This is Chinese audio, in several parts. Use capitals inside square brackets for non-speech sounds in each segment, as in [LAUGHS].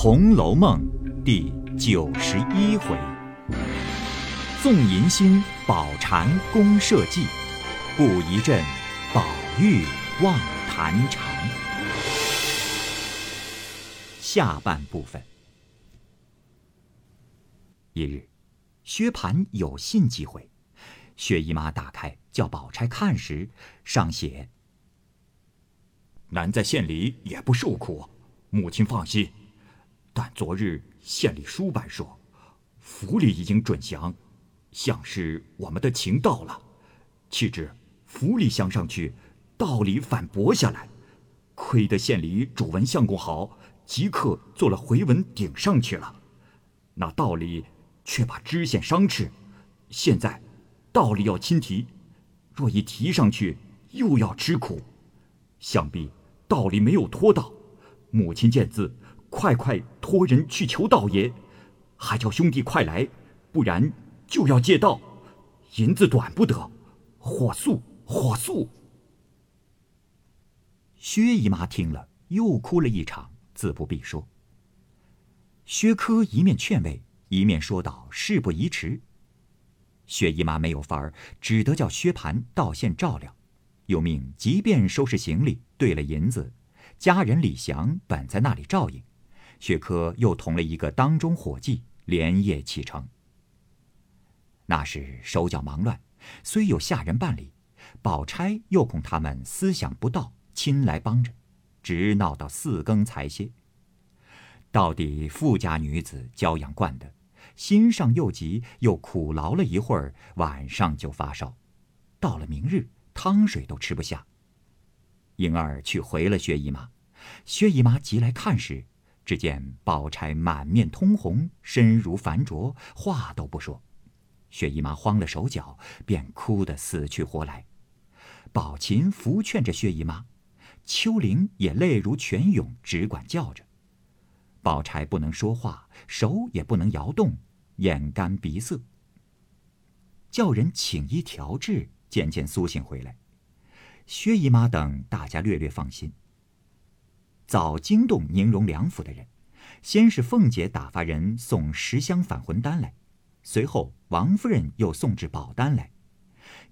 红楼梦》第九十一回：纵淫心，宝蟾宫社稷；布一阵，宝玉望檀蝉。下半部分。一日，薛蟠有信寄回，薛姨妈打开，叫宝钗看时，上写：“男在县里也不受苦，母亲放心。但昨日县里书办说，府里已经准降，像是我们的情到了。岂知府里降上去，道里反驳下来。亏得县里主文相公好，即刻做了回文顶上去了。那道里。”却把知县伤斥，现在道理要亲提，若一提上去，又要吃苦。想必道理没有拖到，母亲见字，快快托人去求道爷，还叫兄弟快来，不然就要借道，银子短不得，火速火速。薛姨妈听了，又哭了一场，自不必说。薛科一面劝慰。一面说道：“事不宜迟。”薛姨妈没有法儿，只得叫薛蟠到县照料，又命即便收拾行李，兑了银子，家人李祥本在那里照应。薛科又同了一个当中伙计，连夜启程。那时手脚忙乱，虽有下人办理，宝钗又恐他们思想不到，亲来帮着，直闹到四更才歇。到底富家女子娇养惯的。心上又急又苦劳了一会儿，晚上就发烧，到了明日汤水都吃不下。婴儿去回了薛姨妈，薛姨妈急来看时，只见宝钗满面通红，身如凡着，话都不说。薛姨妈慌了手脚，便哭得死去活来。宝琴扶劝着薛姨妈，秋玲也泪如泉涌，只管叫着。宝钗不能说话，手也不能摇动。眼干鼻涩，叫人请医调治，渐渐苏醒回来。薛姨妈等大家略略放心。早惊动宁荣两府的人，先是凤姐打发人送十箱返魂丹来，随后王夫人又送至宝丹来，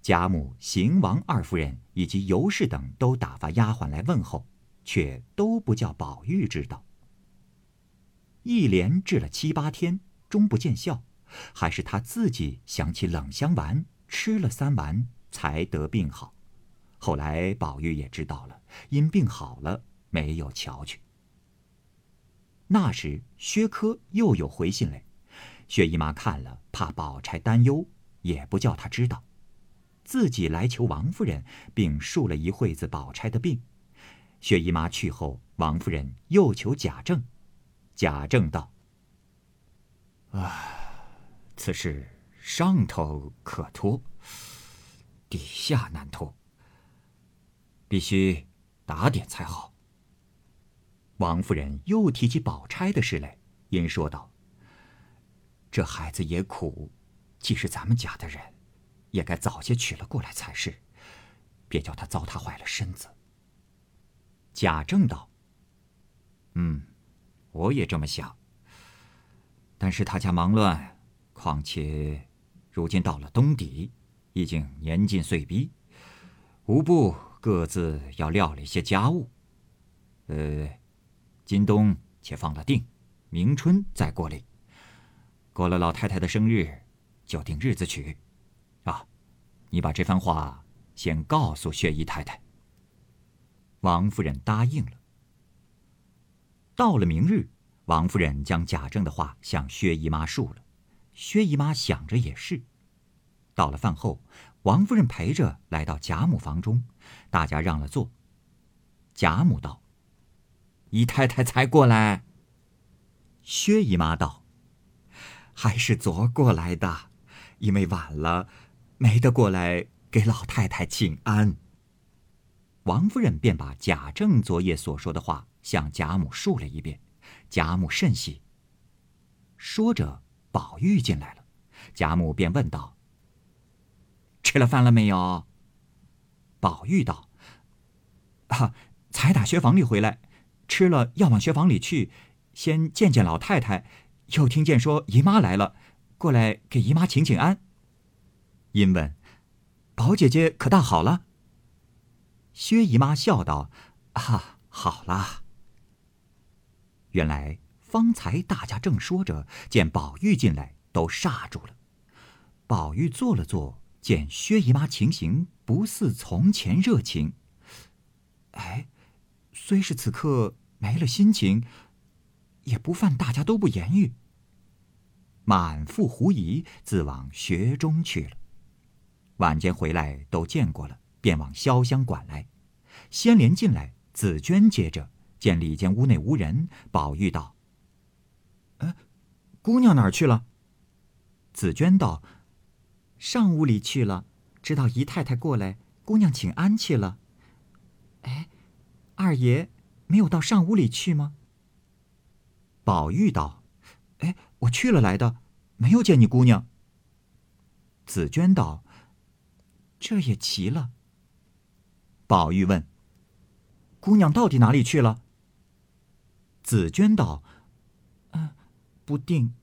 贾母、邢王二夫人以及尤氏等都打发丫鬟来问候，却都不叫宝玉知道。一连治了七八天。终不见效，还是他自己想起冷香丸，吃了三丸才得病好。后来宝玉也知道了，因病好了，没有瞧去。那时薛科又有回信来，薛姨妈看了，怕宝钗担忧，也不叫他知道，自己来求王夫人，并述了一会子宝钗的病。薛姨妈去后，王夫人又求贾政，贾政道。啊，此事上头可托，底下难托，必须打点才好。王夫人又提起宝钗的事来，因说道：“这孩子也苦，既是咱们家的人，也该早些娶了过来才是，别叫他糟蹋坏了身子。”贾政道：“嗯，我也这么想。”但是他家忙乱，况且如今到了冬底，已经年近岁逼，无不各自要料理些家务。呃，今冬且放了定，明春再过礼。过了老太太的生日，就定日子娶。啊，你把这番话先告诉薛姨太太。王夫人答应了。到了明日。王夫人将贾政的话向薛姨妈述了，薛姨妈想着也是。到了饭后，王夫人陪着来到贾母房中，大家让了座。贾母道：“姨太太才过来。”薛姨妈道：“还是昨过来的，因为晚了，没得过来给老太太请安。”王夫人便把贾政昨夜所说的话向贾母述了一遍。贾母甚喜。说着，宝玉进来了，贾母便问道：“吃了饭了没有？”宝玉道：“啊，才打学房里回来，吃了要往学房里去，先见见老太太，又听见说姨妈来了，过来给姨妈请请安。”因问：“宝姐姐可大好了？”薛姨妈笑道：“啊，好啦。”原来方才大家正说着，见宝玉进来，都煞住了。宝玉坐了坐，见薛姨妈情形不似从前热情。哎，虽是此刻没了心情，也不犯大家都不言语。满腹狐疑，自往学中去了。晚间回来都见过了，便往潇湘馆来。先莲进来，紫娟接着见里间屋内无人，宝玉道：“呃，姑娘哪儿去了？”紫娟道：“上屋里去了，知道姨太太过来，姑娘请安去了。”哎，二爷没有到上屋里去吗？宝玉道：“哎，我去了来的，没有见你姑娘。”紫娟道。这也奇了。宝玉问：“姑娘到底哪里去了？”紫娟道：“嗯，不定。”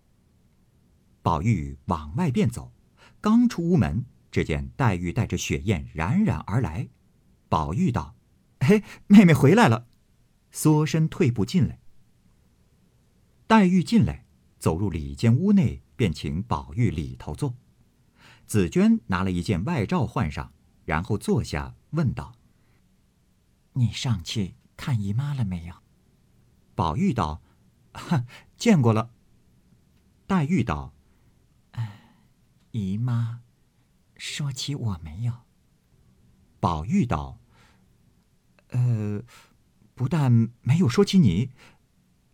宝玉往外便走，刚出屋门，只见黛玉带着雪雁冉冉而来。宝玉道：“嘿，妹妹回来了。”缩身退步进来。黛玉进来，走入里间屋内，便请宝玉里头坐。紫娟拿了一件外罩换上，然后坐下，问道：“你上去看姨妈了没有？”宝玉道：“见过了。”黛玉道：“哎姨妈说起我没有？”宝玉道：“呃，不但没有说起你，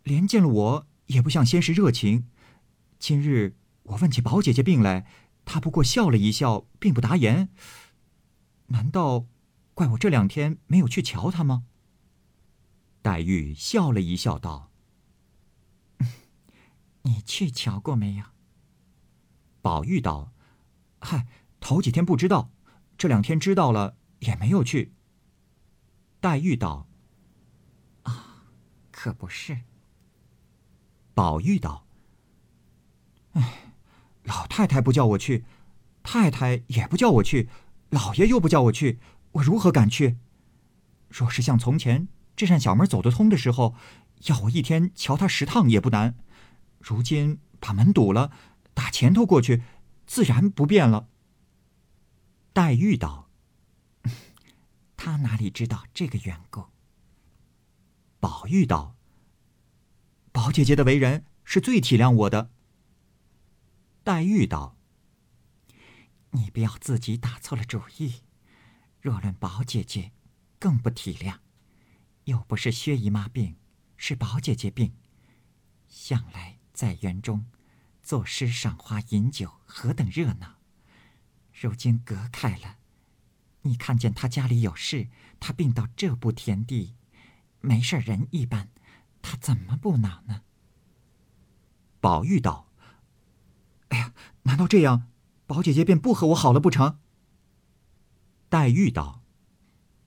连见了我也不像先是热情。今日我问起宝姐姐病来。”她不过笑了一笑，并不答言。难道怪我这两天没有去瞧他吗？黛玉笑了一笑，道：“你去瞧过没有？”宝玉道：“嗨，头几天不知道，这两天知道了，也没有去。”黛玉道：“啊，可不是。”宝玉道：“哎。”老太太不叫我去，太太也不叫我去，老爷又不叫我去，我如何敢去？若是像从前这扇小门走得通的时候，要我一天瞧他十趟也不难。如今把门堵了，打前头过去，自然不便了。黛玉道：“他哪里知道这个缘故？”宝玉道：“宝姐姐的为人是最体谅我的。”黛玉道：“你不要自己打错了主意。若论宝姐姐，更不体谅。又不是薛姨妈病，是宝姐姐病。向来在园中作诗、赏花、饮酒，何等热闹。如今隔开了，你看见他家里有事，他病到这步田地，没事人一般，他怎么不恼呢？”宝玉道。哎呀，难道这样，宝姐姐便不和我好了不成？黛玉道：“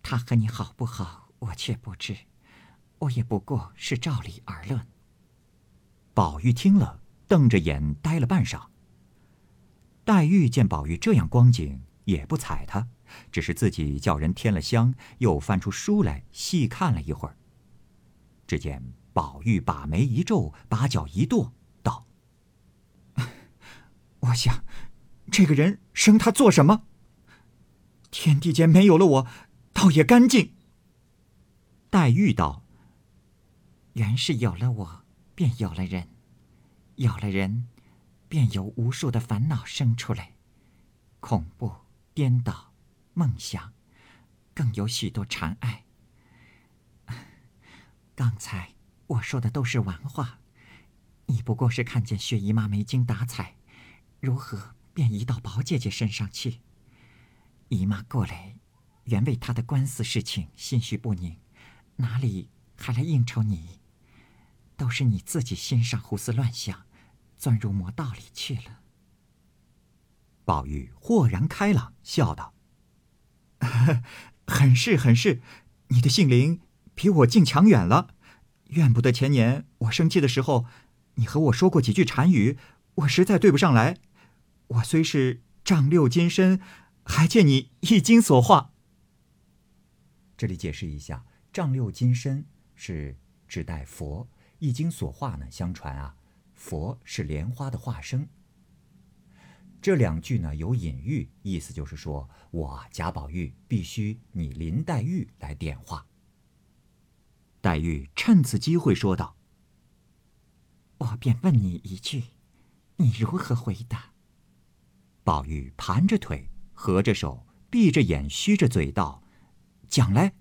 她和你好不好，我却不知，我也不过是照理而论。”宝玉听了，瞪着眼呆了半晌。黛玉见宝玉这样光景，也不睬他，只是自己叫人添了香，又翻出书来细看了一会儿。只见宝玉把眉一皱，把脚一跺。道 [LAUGHS] 我想，这个人生他做什么？天地间没有了我，倒也干净。黛玉道：“原是有了我，便有了人；有了人，便有无数的烦恼生出来，恐怖、颠倒、梦想，更有许多禅爱。[LAUGHS] 刚才我说的都是玩话，你不过是看见薛姨妈没精打采。”如何便移到宝姐姐身上去？姨妈过来，原为她的官司事情心绪不宁，哪里还来应酬你？都是你自己心上胡思乱想，钻入魔道里去了。宝玉豁然开朗，笑道：“ [LAUGHS] 很是很是，你的性灵比我竟强远了。怨不得前年我生气的时候，你和我说过几句禅语，我实在对不上来。我虽是丈六金身，还借你一经所化。这里解释一下，丈六金身是指代佛，一经所化呢？相传啊，佛是莲花的化身。这两句呢有隐喻，意思就是说我贾宝玉必须你林黛玉来点化。黛玉趁此机会说道：“我便问你一句，你如何回答？”宝玉盘着腿，合着手，闭着眼，虚着嘴道：“讲来。”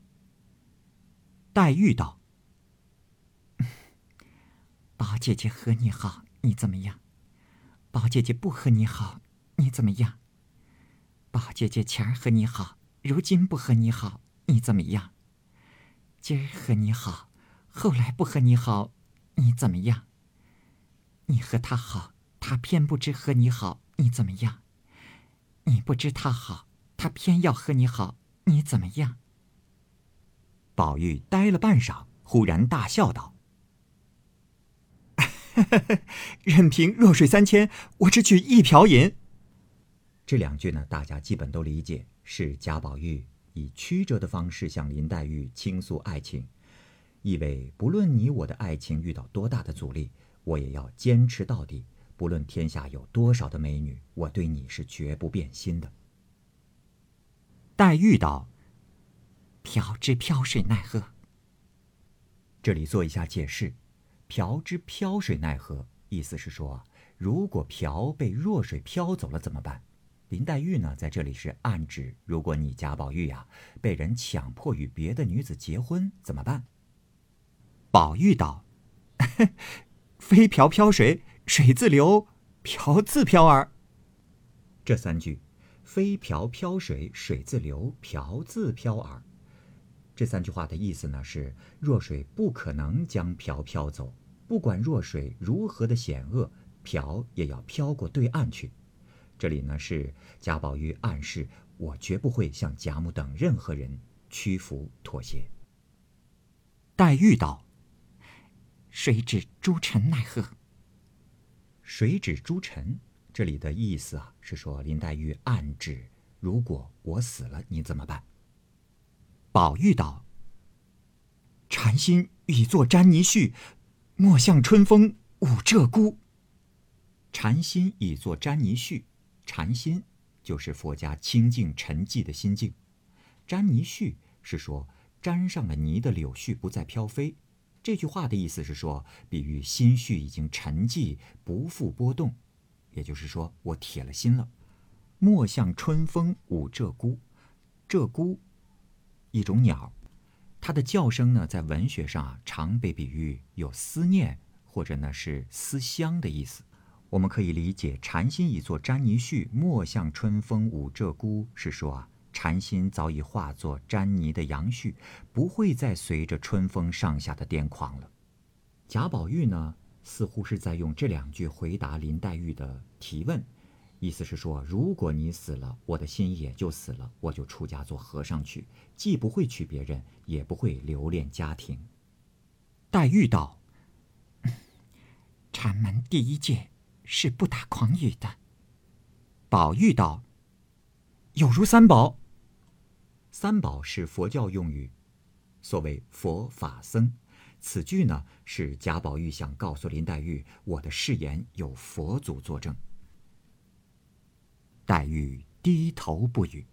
黛玉道：“ [LAUGHS] 宝姐姐和你好，你怎么样？宝姐姐不和你好。”你怎么样？宝姐姐前儿和你好，如今不和你好，你怎么样？今儿和你好，后来不和你好，你怎么样？你和他好，他偏不知和你好，你怎么样？你不知他好，他偏要和你好，你怎么样？宝玉呆了半晌，忽然大笑道：“ [LAUGHS] 任凭弱水三千，我只取一瓢饮。”这两句呢，大家基本都理解，是贾宝玉以曲折的方式向林黛玉倾诉爱情，意味不论你我的爱情遇到多大的阻力，我也要坚持到底。不论天下有多少的美女，我对你是绝不变心的。黛玉道：“瓢之漂水奈何？”这里做一下解释，“瓢之漂水奈何”意思是说，如果瓢被弱水漂走了怎么办？林黛玉呢，在这里是暗指，如果你贾宝玉呀被人强迫与别的女子结婚，怎么办？宝玉道：“ [LAUGHS] 飞瓢漂水，水自流；瓢自飘耳。”这三句，“飞瓢漂水，水自流；瓢自飘耳。”这三句话的意思呢是：弱水不可能将瓢飘走，不管弱水如何的险恶，瓢也要飘过对岸去。这里呢是贾宝玉暗示我绝不会向贾母等任何人屈服妥协。黛玉道：“谁指诸臣奈何？”谁指诸臣？这里的意思啊是说林黛玉暗指，如果我死了，你怎么办？宝玉道：“禅心已作沾泥絮，莫向春风舞鹧鸪。”禅心已作沾泥絮。禅心就是佛家清净沉寂的心境，沾泥絮是说沾上了泥的柳絮不再飘飞。这句话的意思是说，比喻心绪已经沉寂，不复波动。也就是说，我铁了心了。莫向春风舞鹧鸪，鹧鸪一种鸟，它的叫声呢，在文学上啊，常被比喻有思念或者呢是思乡的意思。我们可以理解“禅心已作沾泥絮，莫向春风舞鹧鸪”是说啊，禅心早已化作沾泥的杨絮，不会再随着春风上下的癫狂了。贾宝玉呢，似乎是在用这两句回答林黛玉的提问，意思是说：如果你死了，我的心也就死了，我就出家做和尚去，既不会娶别人，也不会留恋家庭。黛玉道：“ [COUGHS] 禅门第一戒。”是不打诳语的。宝玉道：“有如三宝。三宝是佛教用语，所谓佛法僧。此句呢，是贾宝玉想告诉林黛玉，我的誓言有佛祖作证。”黛玉低头不语，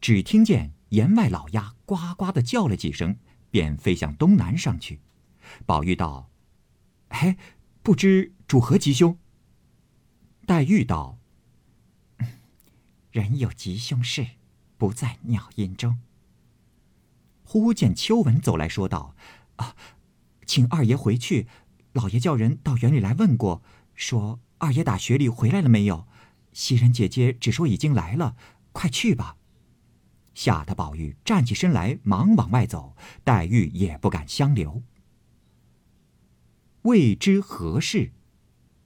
只听见檐外老鸦呱呱的叫了几声，便飞向东南上去。宝玉道：“哎。”不知主何吉凶？黛玉道：“人有吉凶事，不在鸟音中。”忽见秋文走来说道：“啊，请二爷回去，老爷叫人到园里来问过，说二爷打雪里回来了没有？袭人姐姐只说已经来了，快去吧。”吓得宝玉站起身来，忙往外走，黛玉也不敢相留。未知何事，